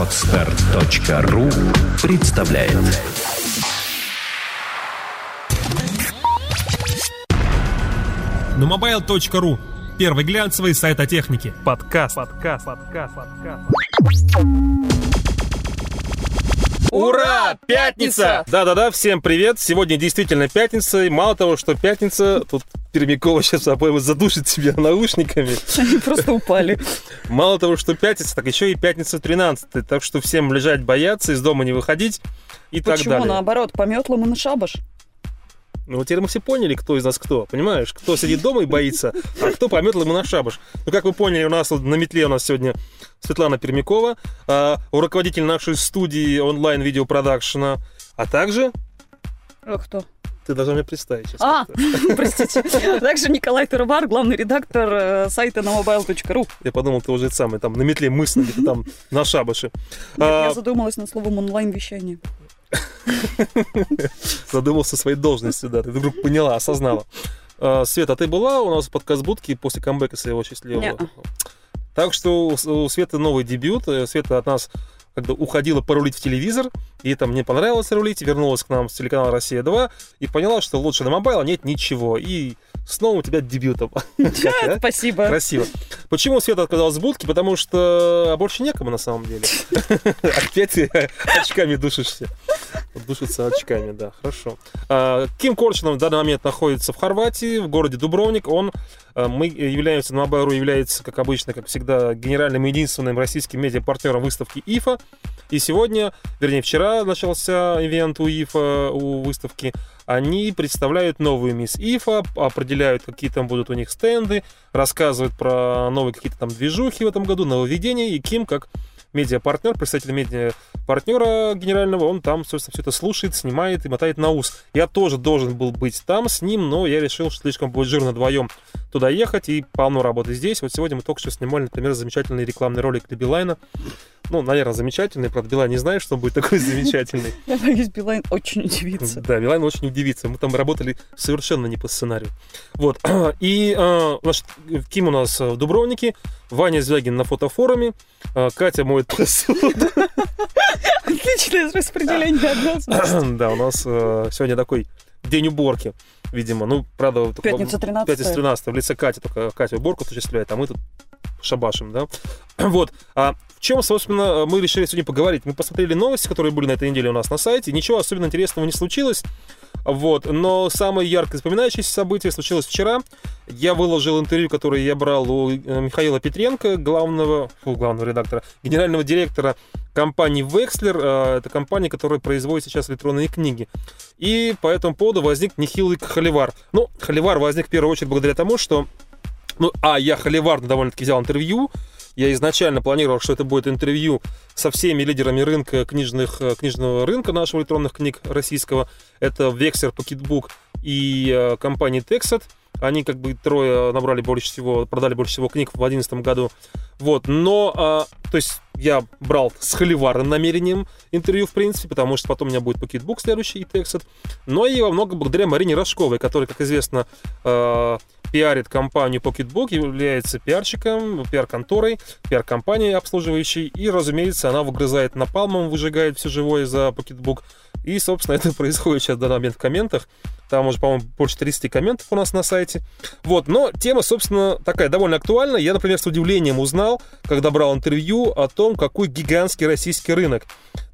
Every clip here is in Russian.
Отстар.ру представляет На mobile.ru Первый глянцевый сайт о технике. Подкаст. Подкаст. Подкаст. Подкаст. Ура! Пятница! Да-да-да, всем привет. Сегодня действительно пятница. И мало того, что пятница, тут Пермякова сейчас, по-моему, задушит себя наушниками. Они просто упали. Мало того, что пятница, так еще и пятница 13 Так что всем лежать бояться, из дома не выходить и так Почему, далее. наоборот, по метлам и на шабаш? Ну, вот теперь мы все поняли, кто из нас кто, понимаешь? Кто сидит дома и боится, а кто по метлам и на шабаш. Ну, как вы поняли, у нас вот на метле у нас сегодня Светлана Пермякова, а, руководитель нашей студии онлайн-видеопродакшена, а также А кто? Ты должна мне представить сейчас. А, простите. Также Николай Тарабар, главный редактор э, сайта на mobile.ru. Я подумал, ты уже это самый, там, на метле мысли, где-то там, на шабаше. Нет, А, Я задумалась над словом онлайн-вещание. задумался своей должностью, да, ты вдруг поняла, осознала. А, Света, ты была у нас в подкаст-будке после камбэка своего счастливого? Так что у Светы новый дебют. Э, Света от нас когда уходила порулить в телевизор, и там мне понравилось рулить, вернулась к нам с телеканала «Россия-2» и поняла, что лучше на мобайл нет ничего. И снова у тебя дебютом. Как, а? Спасибо. Красиво. Почему Света отказалась с будки? Потому что а больше некому на самом деле. Опять очками душишься. Душится очками, да, хорошо. А, Ким Корчинов в данный момент находится в Хорватии, в городе Дубровник. Он, а, мы являемся, на Мобайру является, как обычно, как всегда, генеральным и единственным российским медиапартнером выставки ИФА. И сегодня, вернее, вчера начался ивент у ИФА, у выставки. Они представляют новую мисс ИФА, определяют, какие там будут у них стенды, рассказывают про новые какие-то там движухи в этом году, нововведения. И Ким, как медиапартнер, представитель медиапартнера генерального, он там, собственно, все это слушает, снимает и мотает на ус. Я тоже должен был быть там с ним, но я решил, что слишком будет жирно вдвоем туда ехать и полно работы здесь. Вот сегодня мы только что снимали, например, замечательный рекламный ролик для Билайна. Ну, наверное, замечательный. Правда, Билайн не знает, что он будет такой замечательный. Я боюсь, Билайн очень удивится. Да, Билайн очень удивится. Мы там работали совершенно не по сценарию. Вот. И, э, значит, Ким у нас в Дубровнике, Ваня Звягин на фотофоруме, э, Катя моет посуду. Отличное распределение обязанностей. Да, у нас э, сегодня такой день уборки, видимо. Ну, правда, Пятница 13 Пятница 13 в лице Кати, только Катя уборку осуществляет, а мы тут шабашим, да? Вот. А чем, собственно, мы решили сегодня поговорить? Мы посмотрели новости, которые были на этой неделе у нас на сайте. Ничего особенно интересного не случилось. Вот. Но самое ярко запоминающееся событие случилось вчера. Я выложил интервью, которое я брал у э, Михаила Петренко, главного, фу, главного редактора, генерального директора компании Wexler. Э, Это компания, которая производит сейчас электронные книги. И по этому поводу возник нехилый холивар. Ну, холивар возник в первую очередь благодаря тому, что ну, а, я холиварно довольно-таки взял интервью. Я изначально планировал, что это будет интервью со всеми лидерами рынка книжных, э, книжного рынка нашего электронных книг российского. Это Vexer, Pocketbook и э, компания Texat. Они как бы трое набрали больше всего, продали больше всего книг в 2011 году. Вот, но, а, то есть я брал с холиварным намерением интервью, в принципе, потому что потом у меня будет Pocketbook следующий и Texat. Но и во многом благодаря Марине Рожковой, которая, как известно, э, пиарит компанию Pocketbook, является пиарщиком, пиар-конторой, пиар-компанией обслуживающей, и, разумеется, она выгрызает напалмом, выжигает все живое за Pocketbook. И, собственно, это происходит сейчас в данный момент в комментах. Там уже, по-моему, больше 30 комментов у нас на сайте. Вот, но тема, собственно, такая довольно актуальная. Я, например, с удивлением узнал, когда брал интервью о том, какой гигантский российский рынок.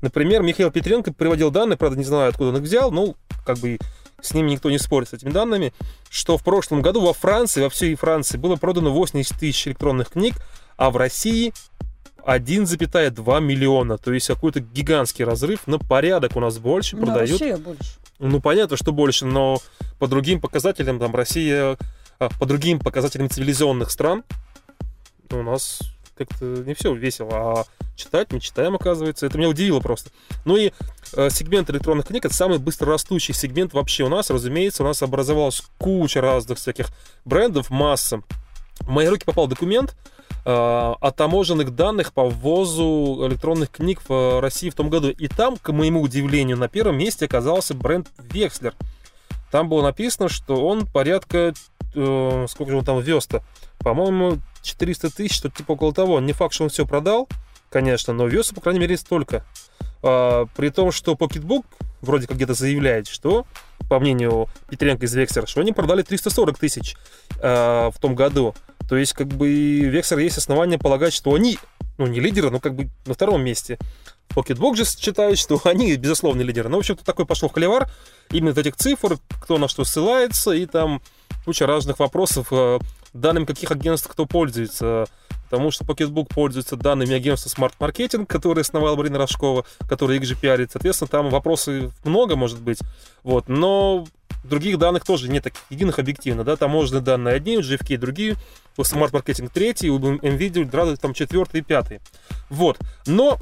Например, Михаил Петренко приводил данные, правда, не знаю, откуда он их взял, ну, как бы с ними никто не спорит, с этими данными, что в прошлом году во Франции, во всей Франции было продано 80 тысяч электронных книг, а в России 1,2 миллиона. То есть какой-то гигантский разрыв на порядок у нас больше Ну, продают. Россия больше. Ну, понятно, что больше, но по другим показателям, там, Россия, а, по другим показателям цивилизованных стран у нас как-то не все весело, а читать мы читаем, оказывается. Это меня удивило просто. Ну и э, сегмент электронных книг это самый быстрорастущий сегмент вообще у нас. Разумеется, у нас образовалась куча разных всяких брендов, масса. В мои руки попал документ э, о таможенных данных по ввозу электронных книг в России в том году. И там, к моему удивлению, на первом месте оказался бренд Векслер. Там было написано, что он порядка... э, сколько же он там вез-то? По-моему, 400 тысяч, что-то типа около того. Не факт, что он все продал. конечно, но весу, по крайней мере, столько. А, при том, что Pocketbook вроде как где-то заявляет, что, по мнению Петренко из Vexer, что они продали 340 тысяч а, в том году. То есть, как бы, Vexer есть основания полагать, что они, ну, не лидеры, но как бы на втором месте. Pocketbook же считает, что они, безусловно, лидеры. Ну, в общем-то, такой пошел холивар именно от этих цифр, кто на что ссылается, и там куча разных вопросов, э, данными каких агентств кто пользуется. Потому что Pocketbook пользуется данными агентства Smart Marketing, которое основала Марина Рожкова, их же пиарит. Соответственно, там вопросов много, может быть. Вот. Но других данных тоже нет таких единых объективно. Да? Таможенные данные одни, у GFK другие, у Smart Marketing третий, у NVIDIA Drado там четвертый и пятый. Вот. Но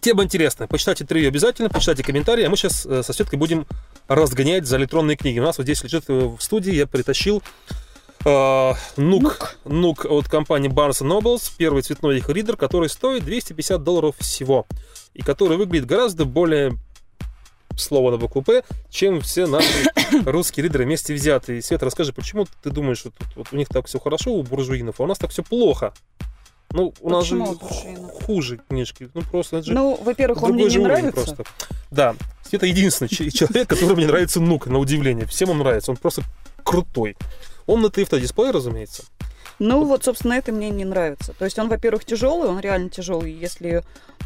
Тема интересная. Почитайте интервью обязательно, почитайте комментарии. А мы сейчас э, со Светкой будем разгонять за электронные книги. У нас вот здесь лежит э, в студии, я притащил Нук, Нук от компании Barnes Nobles, первый цветной их ридер, который стоит 250 долларов всего. И который выглядит гораздо более слово на букву П, чем все наши русские лидеры вместе взятые. Света, расскажи, почему ты думаешь, что тут, вот у них так все хорошо, у буржуинов, а у нас так все плохо? Ну, у нас же хуже книжки. Ну, просто это же Ну, во-первых, он мне не нравится. Просто. Да, это единственный человек, который мне нравится Нук, на удивление. Всем он нравится, он просто крутой. Он на TFT дисплее, разумеется. Ну, вот, собственно, это мне не нравится. То есть он, во-первых, тяжелый, он реально тяжелый. Если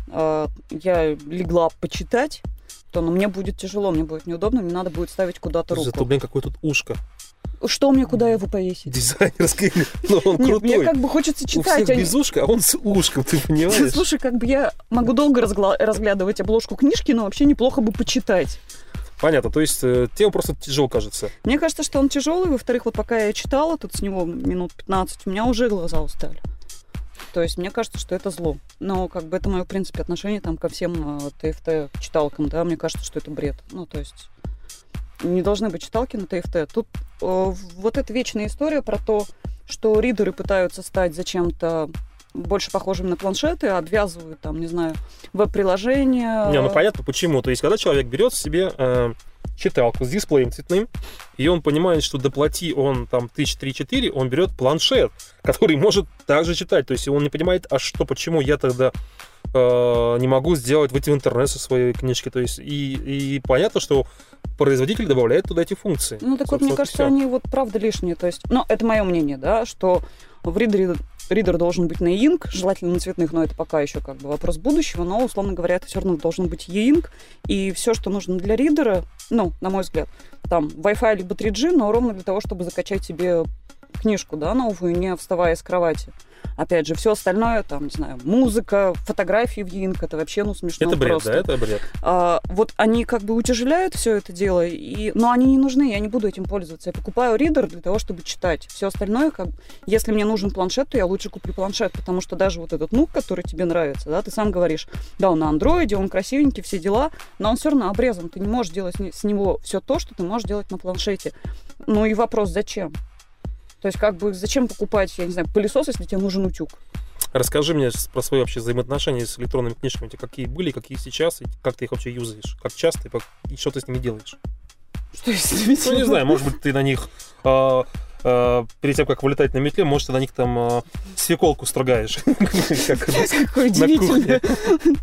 э, я легла почитать, то ну, мне будет тяжело, мне будет неудобно, мне надо будет ставить куда-то руку. Зато, блин, какое тут ушко. Что мне, куда его повесить? Дизайнерский, но он Нет, крутой. мне как бы хочется читать. У всех без ушка, а он с ушком, ты понимаешь? Слушай, как бы я могу долго разгла- разглядывать обложку книжки, но вообще неплохо бы почитать. Понятно, то есть э, тема просто тяжел кажется. Мне кажется, что он тяжелый. Во-вторых, вот пока я читала, тут с него минут 15, у меня уже глаза устали. То есть мне кажется, что это зло. Но как бы это мое, в принципе, отношение там ко всем э, ТФТ-читалкам, да, мне кажется, что это бред. Ну, то есть не должны быть читалки на ТФТ. Тут э, вот эта вечная история про то, что ридеры пытаются стать зачем-то больше похожими на планшеты, обвязывают там, не знаю, веб-приложения. Не, ну понятно почему. То есть, когда человек берет себе э, читалку с дисплеем цветным, и он понимает, что доплати он там тысяч три-четыре, он берет планшет, который может также читать. То есть он не понимает, а что, почему я тогда э, не могу сделать, выйти в интернет со своей книжки. То есть и, и понятно, что производитель добавляет туда эти функции. Ну так вот, мне кажется, они вот правда лишние. То есть, ну, это мое мнение, да, что в ридере ридер должен быть на e-ink, желательно на цветных, но это пока еще как бы вопрос будущего, но, условно говоря, это все равно должен быть e-ink, и все, что нужно для ридера, ну, на мой взгляд, там, Wi-Fi либо 3G, но ровно для того, чтобы закачать себе книжку, да, новую, не вставая с кровати. Опять же, все остальное, там, не знаю, музыка, фотографии в Yink, это вообще, ну, смешно Это бред, просто. да, это бред. А, вот они как бы утяжеляют все это дело, и, но они не нужны, я не буду этим пользоваться. Я покупаю ридер для того, чтобы читать. Все остальное, как, если мне нужен планшет, то я лучше куплю планшет, потому что даже вот этот нук, который тебе нравится, да, ты сам говоришь, да, он на андроиде, он красивенький, все дела, но он все равно обрезан. Ты не можешь делать с него все то, что ты можешь делать на планшете. Ну и вопрос, зачем? То есть, как бы, зачем покупать, я не знаю, пылесос, если тебе нужен утюг? Расскажи мне про свои вообще взаимоотношения с электронными книжками. У тебя какие были, какие сейчас, и как ты их вообще юзаешь? Как часто и, как, и что ты с ними делаешь? Что я с ними Ну, не знаю, может быть, ты на них э, э, перед тем, как вылетать на метле, может, ты на них там э, свеколку строгаешь. Какой удивительный.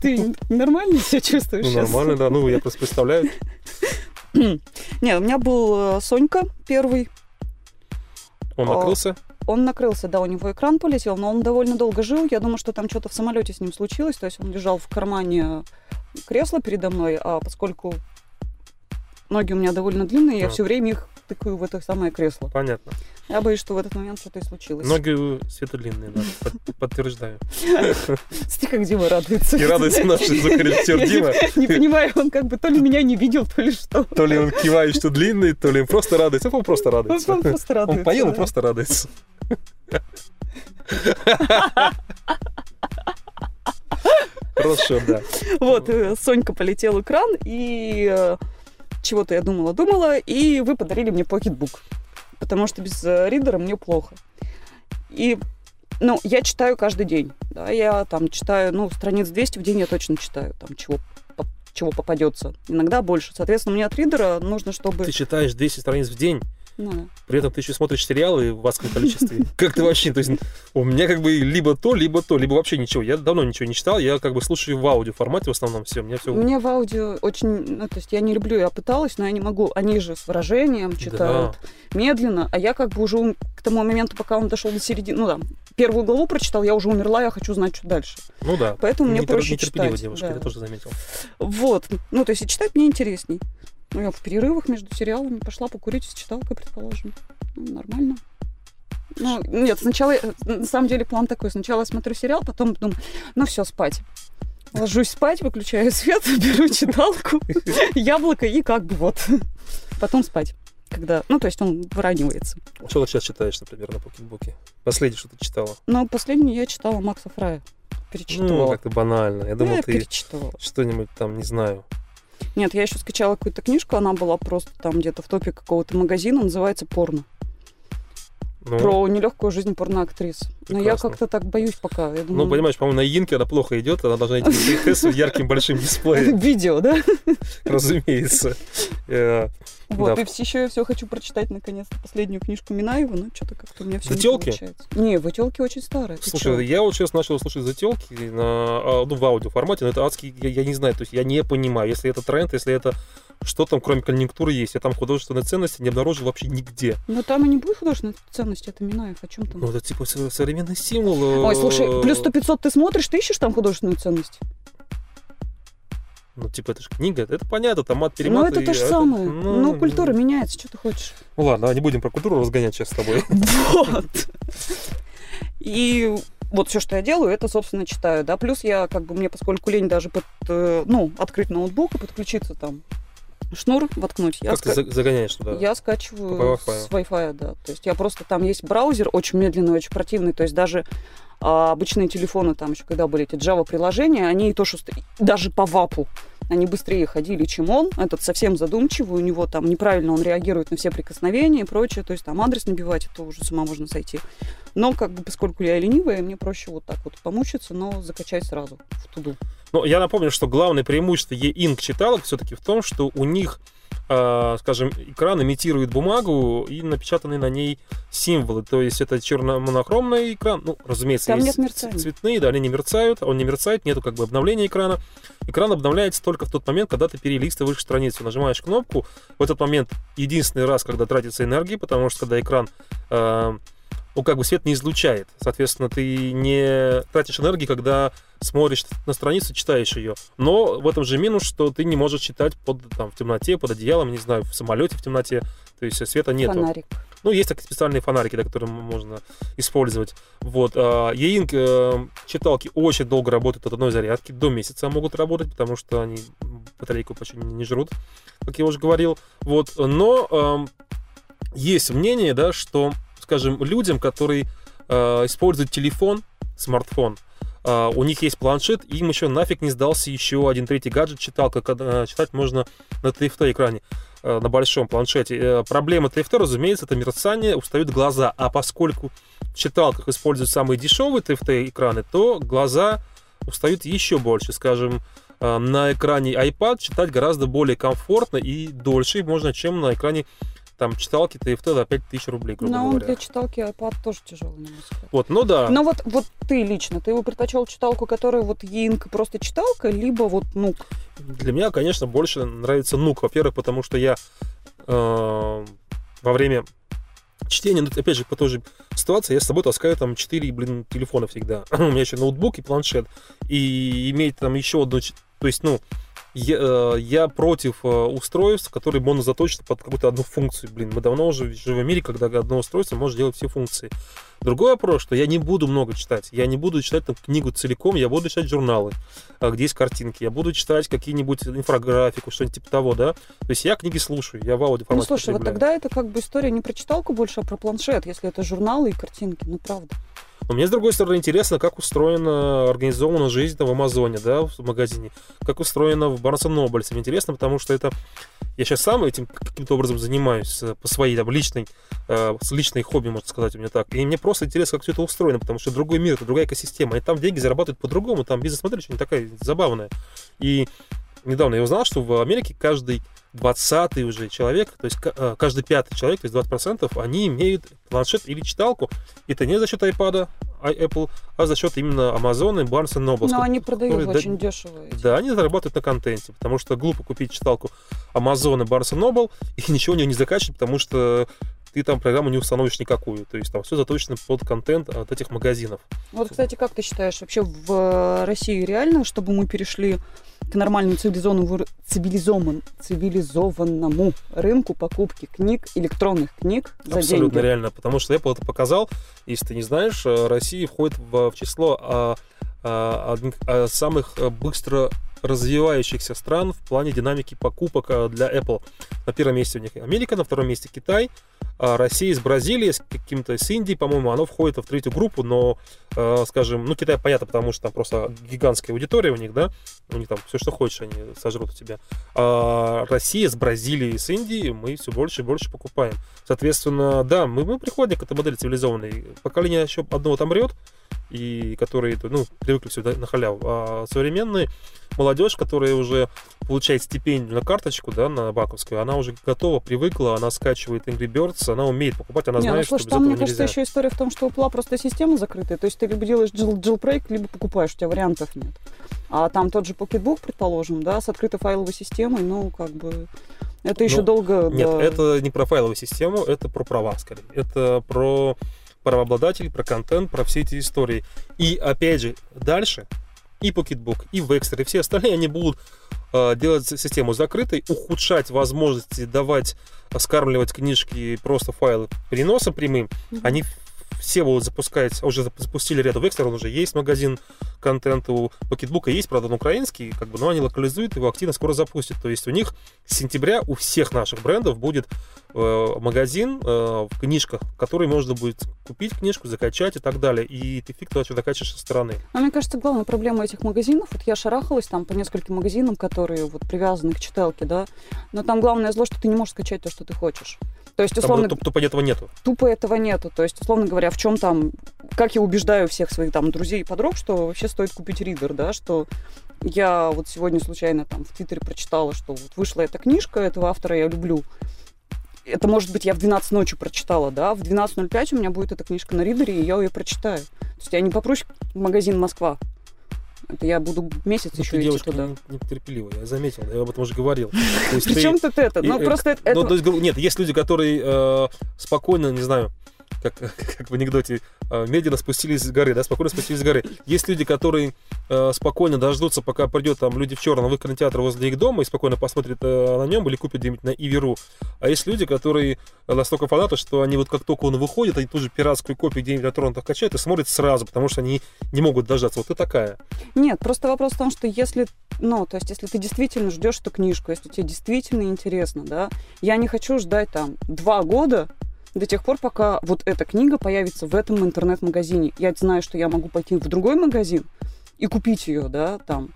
Ты нормально себя чувствуешь Ну, нормально, да. Ну, я просто представляю. Нет, у меня был Сонька первый. Он накрылся? Он накрылся, да, у него экран полетел, но он довольно долго жил. Я думаю, что там что-то в самолете с ним случилось. То есть он лежал в кармане кресла передо мной, а поскольку ноги у меня довольно длинные, я все время их тыкаю в это самое кресло. Понятно. Я боюсь, что в этот момент что-то и случилось. Ноги у длинные, да, подтверждаю. Смотри, как Дима радуется. И радуется наш звукорежиссер Дима. Не понимаю, он как бы то ли меня не видел, то ли что. То ли он кивает, что длинный, то ли он просто радуется. Он просто радуется. Он просто радуется. Он поел и просто радуется. Хорошо, да. Вот, э, Сонька полетел экран, и э, чего-то я думала-думала, и вы подарили мне покетбук. Потому что без э, ридера мне плохо. И, ну, я читаю каждый день. Да, я там читаю, ну, страниц 200 в день я точно читаю, там, чего чего попадется. Иногда больше. Соответственно, мне от ридера нужно, чтобы... Ты читаешь 200 страниц в день? Ну да. При этом ты еще смотришь сериалы в адском количестве. Как ты вообще, то есть у меня как бы либо то, либо то, либо вообще ничего. Я давно ничего не читал, я как бы слушаю в аудио формате в основном все. Мне все... Мне в аудио очень, ну, то есть я не люблю, я пыталась, но я не могу. Они же с выражением читают медленно, а я как бы уже к тому моменту, пока он дошел до середины, ну да, первую главу прочитал, я уже умерла, я хочу знать, что дальше. Ну да. Поэтому мне Нетер- проще читать. девушка, да. я тоже заметил. Вот. Ну, то есть и читать мне интересней. Ну, я в перерывах между сериалами пошла покурить с читалкой, предположим. Ну, нормально. Ну, нет, сначала, я- на самом деле, план такой. Сначала я смотрю сериал, потом думаю, ну все, спать. Ложусь спать, выключаю свет, беру читалку, яблоко и как бы вот. Потом спать. Когда, ну, то есть он выравнивается. Что ты сейчас читаешь, например, на покетбуке? Последнее, что ты читала? Но последний я читала Макса Фрая. Ну, Перечитывала. как-то банально. Я Ну, думал, я ты что-нибудь там, не знаю. Нет, я еще скачала какую-то книжку, она была просто там где-то в топе какого-то магазина, называется «Порно». Ну, Про нелегкую жизнь порноактрис. Но я Прекрасно. как-то так боюсь пока. Я думаю, ну, понимаешь, по-моему, на Инке она плохо идет, она должна идти с ярким большим дисплеем, Видео, да? разумеется. Э, Вот, и еще я все хочу прочитать наконец-то последнюю книжку Минаева, но что-то как-то у меня все не получается. Не, «Вытелки» очень старая. Слушай, я вот сейчас начал слушать зателки на, а, ну, в аудио формате, но это адский, я, не знаю, то есть я не понимаю, если это тренд, если это что там, кроме конъюнктуры, есть. Я там художественной ценности не обнаружил вообще нигде. Ну там и не будет художественной ценности, это Минаев, о чем там? Ну, это типа со- современный символ. Ой, э, слушай, плюс 100-500 ты смотришь, ты ищешь там художественную ценность? Ну, типа, это же книга, это понятно, там мат перемат. Ну это и то же это- самое. ну, Ну, культура меняется, что ты хочешь? Ну ладно, давай не будем про культуру разгонять сейчас с тобой. Вот. И вот все, что я делаю, это, собственно, читаю, да. Плюс я, как бы, мне, поскольку лень даже под, э, ну, открыть ноутбук и подключиться там, шнур воткнуть, я, Как ты ска- за- загоняешь туда? я скачиваю По с Wi-Fi, да. То есть я просто, там есть браузер очень медленный, очень противный, то есть даже а, обычные телефоны, там еще когда были эти Java-приложения, они и то, что даже по вапу, они быстрее ходили, чем он. Этот совсем задумчивый, у него там неправильно он реагирует на все прикосновения и прочее. То есть там адрес набивать, это уже с ума можно сойти. Но как бы поскольку я ленивая, мне проще вот так вот помучиться, но закачать сразу в туду. Ну, я напомню, что главное преимущество e-ink читалок все-таки в том, что у них, скажем, экран имитирует бумагу и напечатанные на ней символы. То есть это черно-монохромный экран. Ну, разумеется, Там есть нет мерцания. цветные, да, они не мерцают, он не мерцает, нету как бы обновления экрана. Экран обновляется только в тот момент, когда ты перелистываешь страницу. Нажимаешь кнопку, в этот момент единственный раз, когда тратится энергия, потому что когда экран э, ну, как бы свет не излучает. Соответственно, ты не тратишь энергии, когда смотришь на страницу, читаешь ее. Но в этом же минус, что ты не можешь читать под, там, в темноте, под одеялом, не знаю, в самолете в темноте. То есть света нету. Фонарик. Ну, есть такие специальные фонарики, да, которые можно использовать. Вот. а, E-Ink э, читалки очень долго работают от одной зарядки, до месяца могут работать, потому что они батарейку почти не жрут, как я уже говорил. Вот. Но есть мнение, да, что, скажем, людям, которые э, используют телефон, смартфон, э, у них есть планшет, им еще нафиг не сдался еще один третий гаджет читалка, когда э, читать можно на TFT экране э, на большом планшете. Э, Проблема TFT, разумеется, это мерцание, устают глаза. А поскольку в читалках используют самые дешевые TFT экраны, то глаза устают еще больше. Скажем, э, на экране iPad читать гораздо более комфортно и дольше можно, чем на экране там читалки TFT за 5000 рублей, грубо Но он говоря. для читалки iPad тоже тяжелый, взгляд. Вот, ну да. Но вот, вот ты лично, ты его предпочел читалку, которая вот Инк просто читалка, либо вот ну Для меня, конечно, больше нравится нук. Во-первых, потому что я э, во время чтения, ну, опять же, по той же ситуации, я с собой таскаю там 4, блин, телефона всегда. У меня еще ноутбук и планшет. И иметь там еще одну... То есть, ну, я, э, я против э, устройств, которые монозаточены под какую-то одну функцию. Блин, мы давно уже живем в мире, когда одно устройство может делать все функции. Другой вопрос, что я не буду много читать. Я не буду читать там книгу целиком, я буду читать журналы, а, где есть картинки. Я буду читать какие-нибудь инфографику, что-нибудь типа того, да. То есть я книги слушаю, я в аудио Ну, слушай, вот тогда это как бы история не про читалку больше, а про планшет, если это журналы и картинки, ну правда. Но мне, с другой стороны, интересно, как устроена, организована жизнь там в Амазоне, да, в магазине, как устроена в Барнс Нобельсе. Мне интересно, потому что это... Я сейчас сам этим каким-то образом занимаюсь э, по своей там личной, э, с личной хобби, можно сказать, у меня так. И мне просто интересно, как все это устроено, потому что другой мир, это другая экосистема. И там деньги зарабатывают по-другому, там бизнес-модель очень такая забавная. И недавно я узнал, что в Америке каждый 20 уже человек, то есть э, каждый пятый человек, то есть 20%, они имеют планшет или читалку. Это не за счет iPad, Apple, а за счет именно Amazon и Barnes Noble. Но они продают которые, очень да, дешево. Эти. Да, они зарабатывают на контенте, потому что глупо купить читалку Amazon и Barnes Noble и ничего у нее не закачивать, потому что ты там программу не установишь никакую. То есть там все заточено под контент от этих магазинов. Вот, кстати, как ты считаешь, вообще в России реально, чтобы мы перешли к нормальному цивилизованному, цивилизованному, цивилизованному рынку покупки книг, электронных книг за Абсолютно деньги. реально, потому что Apple это показал. Если ты не знаешь, э, Россия входит в, в число а, самых э, быстро развивающихся стран в плане динамики покупок э, для Apple. На первом месте у них Америка, на втором месте Китай, а Россия с Бразилией, с каким-то с Индией, по-моему, оно входит в третью группу, но, э, скажем, ну, Китай понятно, потому что там просто гигантская аудитория у них, да, у них там все, что хочешь, они сожрут у тебя. А Россия с Бразилией, с Индией мы все больше и больше покупаем. Соответственно, да, мы, мы приходим к этой модели цивилизованной. Поколение еще одного там рет, и которые, ну, привыкли сюда на халяву. А современные молодежь, которая уже получает стипендию на карточку, да, на банковскую, она уже готова, привыкла, она скачивает Angry Birds, она умеет покупать, она Не, знает, ну, слушай, что там, мне кажется, еще история в том, что у Пла просто система закрытая, то есть ты либо делаешь jailbreak, либо покупаешь, у тебя вариантов нет. А там тот же Pocketbook, предположим, да, с открытой файловой системой, ну, как бы, это еще ну, долго... Нет, да... это не про файловую систему, это про права, скорее. Это про правообладателей, про контент, про все эти истории. И опять же, дальше и Pocketbook, и Vexter, и все остальные, они будут э, делать систему закрытой, ухудшать возможности давать, скармливать книжки просто файлы переносом прямым. Mm-hmm. Они все будут запускать, уже запустили ряд Векстер, он уже есть магазин контента у Pocketbook, есть, правда, он украинский, как бы, но они локализуют его активно скоро запустят. То есть у них с сентября у всех наших брендов будет э, магазин э, в книжках, который можно будет купить книжку, закачать и так далее. И ты фиг туда что закачиваешь со стороны. А мне кажется, главная проблема этих магазинов, вот я шарахалась там по нескольким магазинам, которые вот привязаны к читалке, да, но там главное зло, что ты не можешь скачать то, что ты хочешь. То есть, условно... Там, тупо этого нету. Тупо этого нету. То есть, условно говоря, в чем там... Как я убеждаю всех своих там друзей и подруг, что вообще стоит купить ридер, да, что я вот сегодня случайно там в Твиттере прочитала, что вот вышла эта книжка, этого автора я люблю. Это, может быть, я в 12 ночи прочитала, да, в 12.05 у меня будет эта книжка на ридере, и я ее прочитаю. То есть я не попрусь в магазин Москва, это я буду месяц ну, еще идти туда. нетерпеливая, я заметил, я об этом уже говорил. Причем тут это? Ну, просто это... Ну, нет, есть люди, которые э, спокойно, не знаю, как, как в анекдоте, э, медленно спустились с горы, да, спокойно спустились с горы. Есть люди, которые э, спокойно дождутся, пока придет там люди в черном в кинотеатр возле их дома и спокойно посмотрят э, на нем или купят где-нибудь на Иверу. А есть люди, которые настолько фанаты, что они вот как только он выходит, они тут же пиратскую копию где-нибудь на торрентах качают и смотрят сразу, потому что они не могут дождаться. Вот ты такая. Нет, просто вопрос в том, что если, ну, то есть если ты действительно ждешь эту книжку, если тебе действительно интересно, да, я не хочу ждать там два года, до тех пор, пока вот эта книга появится в этом интернет-магазине. Я знаю, что я могу пойти в другой магазин и купить ее, да, там,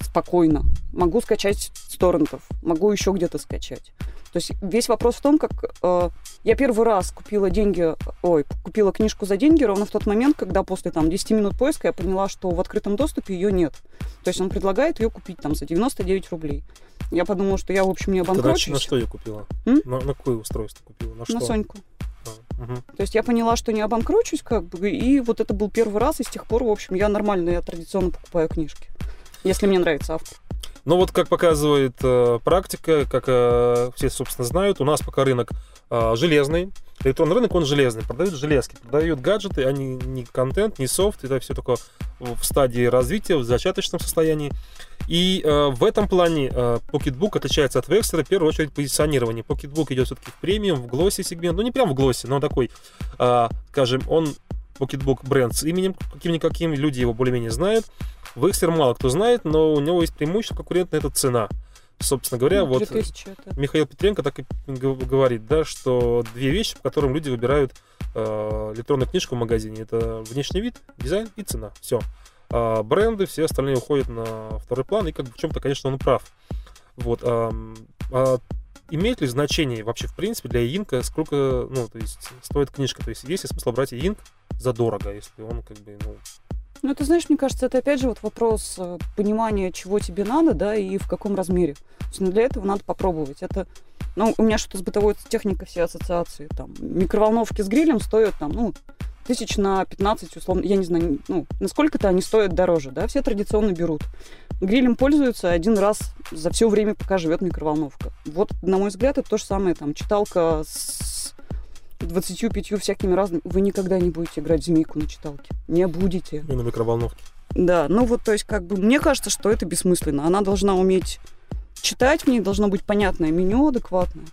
спокойно. Могу скачать с торрентов, могу еще где-то скачать. То есть весь вопрос в том, как э, я первый раз купила деньги, ой, купила книжку за деньги ровно в тот момент, когда после там 10 минут поиска я поняла, что в открытом доступе ее нет. То есть он предлагает ее купить там за 99 рублей. Я подумала, что я, в общем, не обанкрочусь. На, что ее купила? М? На, на какое устройство купила? На, что? на Соньку. А, угу. То есть я поняла, что не обанкрочусь, как бы, и вот это был первый раз, и с тех пор, в общем, я нормально, я традиционно покупаю книжки, если мне нравится автор. Ну вот, как показывает э, практика, как э, все, собственно, знают, у нас пока рынок э, железный. Электронный рынок, он железный. Продают железки, продают гаджеты, а не, не контент, не софт. Это все только в стадии развития, в зачаточном состоянии. И э, в этом плане э, Pocketbook отличается от Векстера в первую очередь позиционирование. Pocketbook идет все-таки в премиум, в глоссе сегмент. Ну, не прям в глоссе, но такой, э, скажем, он Pocketbook бренд с именем каким-никаким, люди его более-менее знают. Векстер мало кто знает, но у него есть преимущество конкурентная это цена. Собственно говоря, ну, вот это. Михаил Петренко так и говорит, да, что две вещи, по которым люди выбирают э, электронную книжку в магазине, это внешний вид, дизайн и цена. Все. А бренды, все остальные уходят на второй план, и как бы в чем-то, конечно, он прав. Вот. А, а имеет ли значение вообще, в принципе, для Инка, сколько, ну, то есть, стоит книжка? То есть, есть ли смысл брать Инк задорого, если он, как бы, ну, Ну, ты знаешь, мне кажется, это опять же вот вопрос э, понимания, чего тебе надо, да, и в каком размере. То есть, ну, для этого надо попробовать. Это, ну, у меня что-то с бытовой техникой все ассоциации. Там, микроволновки с грилем стоят, там, ну, тысяч на 15, условно, я не знаю, ну, насколько-то они стоят дороже, да, все традиционно берут. Грилем пользуются один раз за все время, пока живет микроволновка. Вот, на мой взгляд, это то же самое, там, читалка с 25 всякими разными. Вы никогда не будете играть в змейку на читалке. Не будете. И на микроволновке. Да, ну вот, то есть, как бы, мне кажется, что это бессмысленно. Она должна уметь читать, в ней должно быть понятное меню адекватное.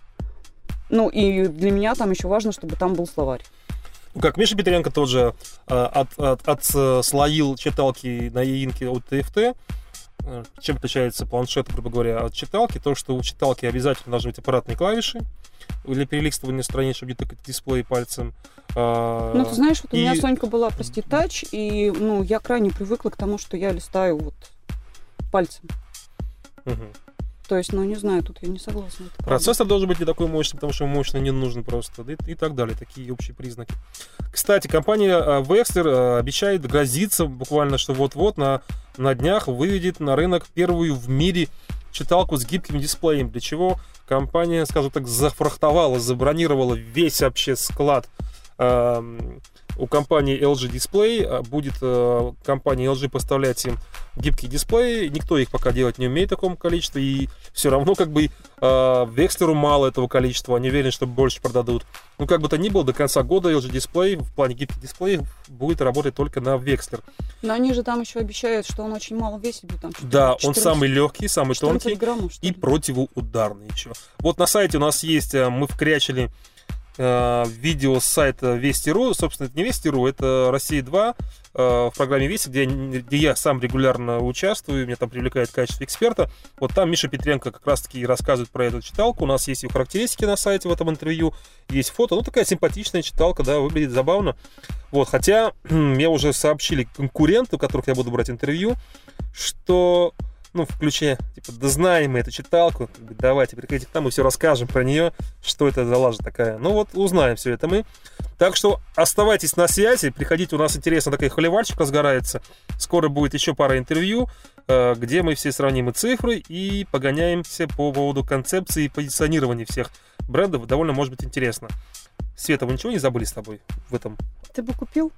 Ну, и для меня там еще важно, чтобы там был словарь. Ну, как Миша Петренко тоже э, от, от, отслоил читалки на яинке от TFT. Э, чем отличается планшет, грубо говоря, от читалки? То, что у читалки обязательно должны быть аппаратные клавиши для перелистывания страниц, чтобы тыкать дисплей пальцем. А, Ну, ты знаешь, вот у и- меня Сонька была, прости, тач, и, ну, я крайне привыкла к тому, что я листаю вот пальцем. Мгм. То есть, ну, не знаю, тут я не согласна. Процессор должен быть не такой мощный, потому что мощно не нужен просто, и, и так далее, такие общие признаки. Кстати, компания а, Wexler а, обещает, грозится буквально, что вот-вот на, на днях выведет на рынок первую в мире читалку с гибким дисплеем, для чего компания, скажем так, зафрахтовала, забронировала весь вообще склад эм, у компании LG Display. А, Будет э, компания LG поставлять им гибкие дисплеи. Никто их пока делать не умеет в таком количестве. И все равно как бы э, Векстеру мало этого количества. Они уверены, что больше продадут. Ну, как бы то ни было, до конца года LG Display в плане гибких дисплеев будет работать только на Векслер. Но они же там еще обещают, что он очень мало весит. будет, Там, Да, он 14 самый легкий, самый 14 тонкий. граммов, и противоударный еще. Вот на сайте у нас есть, э, мы вкрячили э, видео с сайта Вести.ру. Собственно, это не Вести.ру, это Россия 2 э, в программе Вести, где, где я сам регулярно участвую, меня там привлекает в качестве эксперта. Вот там Миша Петренко как раз-таки рассказывает про эту читалку. У нас есть ее характеристики на сайте в этом интервью, есть фото. Ну, такая симпатичная читалка, да, выглядит забавно. Вот, хотя мне уже сообщили конкуренты, у которых я буду брать интервью, что ну, включая, типа, да знаем мы эту читалку, давайте, приходите к нам, мы все расскажем про нее, что это за лажа такая. Ну вот, узнаем все это мы. Так что оставайтесь на связи, приходите, у нас интересно такой холиварчик разгорается. Скоро будет еще пара интервью, э, где мы все сравним и цифры, и погоняемся по поводу концепции и позиционирования всех брендов. Довольно может быть интересно. Света, вы ничего не забыли с тобой в этом Ты бы купил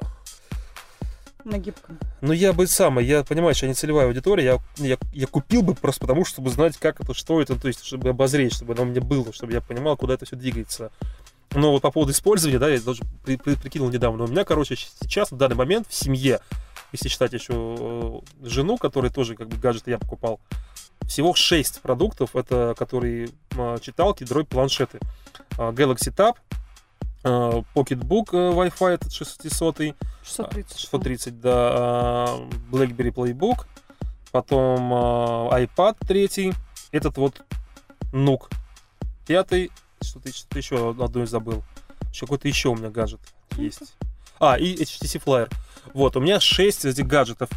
на гибком? Ну, я бы сам, я понимаю, что я не целевая аудитория, я, я, я купил бы просто потому, чтобы знать, как это, что это, то есть, чтобы обозреть, чтобы оно у меня было, чтобы я понимал, куда это все двигается. Но вот по поводу использования, да, я даже при- при- прикинул недавно, у меня, короче, сейчас, в данный момент, в семье, если считать еще э, жену, которая тоже, как бы, гаджеты я покупал, всего 6 продуктов, это которые э, читалки, дробь планшеты. А, Galaxy Tab, Pocketbook э, Wi-Fi, этот 600 630. 630, да, а, BlackBerry Playbook, потом iPad третий, этот вот Nuke пятый, что-то, что еще одно забыл. Еще какой-то еще у меня гаджет есть. А, и HTC Flyer. Вот, у меня 6 этих гаджетов.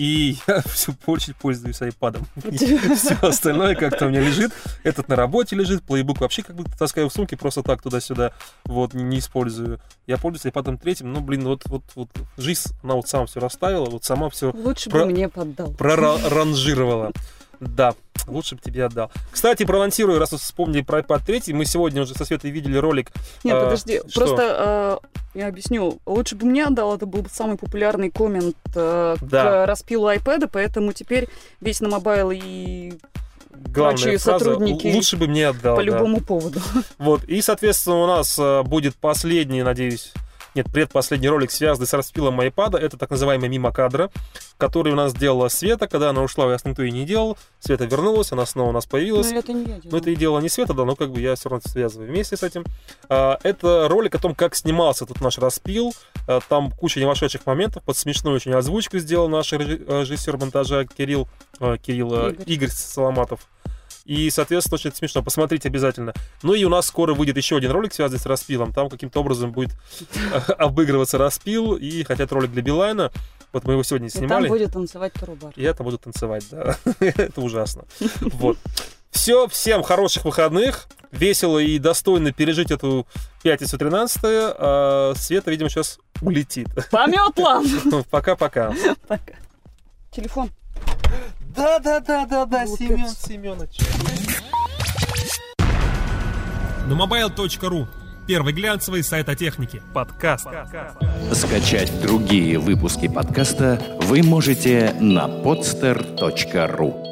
И я все больше пользуюсь iPad. Все остальное как-то у меня лежит. Этот на работе лежит, плейбук вообще как бы таскаю в сумке просто так туда-сюда. Вот, не использую. Я пользуюсь iPad третьим. Ну, блин, вот, вот, вот жизнь, она вот сама все расставила, вот сама все Лучше Про- бы мне поддал. проранжировала. Да, лучше бы тебе отдал. Кстати, проанонсирую, раз вы вспомнили про iPad 3, мы сегодня уже со Светой видели ролик. Нет, А, подожди, что? просто э, я объясню. Лучше бы мне отдал, это был бы самый популярный коммент э, Да. к распилу iPad, поэтому теперь весь на Mobile и Главная Прочие фраза, сотрудники «Л- лучше бы мне отдал. по да. любому поводу. Вот, и, соответственно, у нас э, будет последний, надеюсь, нет, предпоследний ролик, связанный с распилом iPad. Это так называемая мимо кадра, который у нас сделала Света, когда она ушла, я никто и не делал. Света вернулась, она снова у нас появилась. Ну, это не я Ну, делала. это и дело не Света, да, но как бы я все равно связываю вместе с этим. А, Это ролик о том, как снимался тут наш распил. А, Там куча невошедших моментов, под смешную очень озвучку сделал наш э, режиссер монтажа Кирилл, э, Кирилл э, Игорь. Игорь Соломатов. И, соответственно, очень смешно. Посмотрите обязательно. Ну и у нас скоро выйдет еще один ролик, связанный с распилом. Там каким-то образом будет обыгрываться распил. И хотят ролик для Билайна. Вот мы его сегодня И там снимали. будет танцевать Тарубар. И я там буду танцевать, да. Это ужасно. Вот. Все, всем хороших выходных. Весело и достойно пережить эту пятницу 13 а Света, видимо, сейчас улетит. По метлам! Пока-пока. Пока. Телефон. Да-да-да-да-да, Глупец. Семен Семенович. На mobile.ru. Первый глянцевый сайт о технике. Подкаст. Скачать другие выпуски подкаста вы можете на podster.ru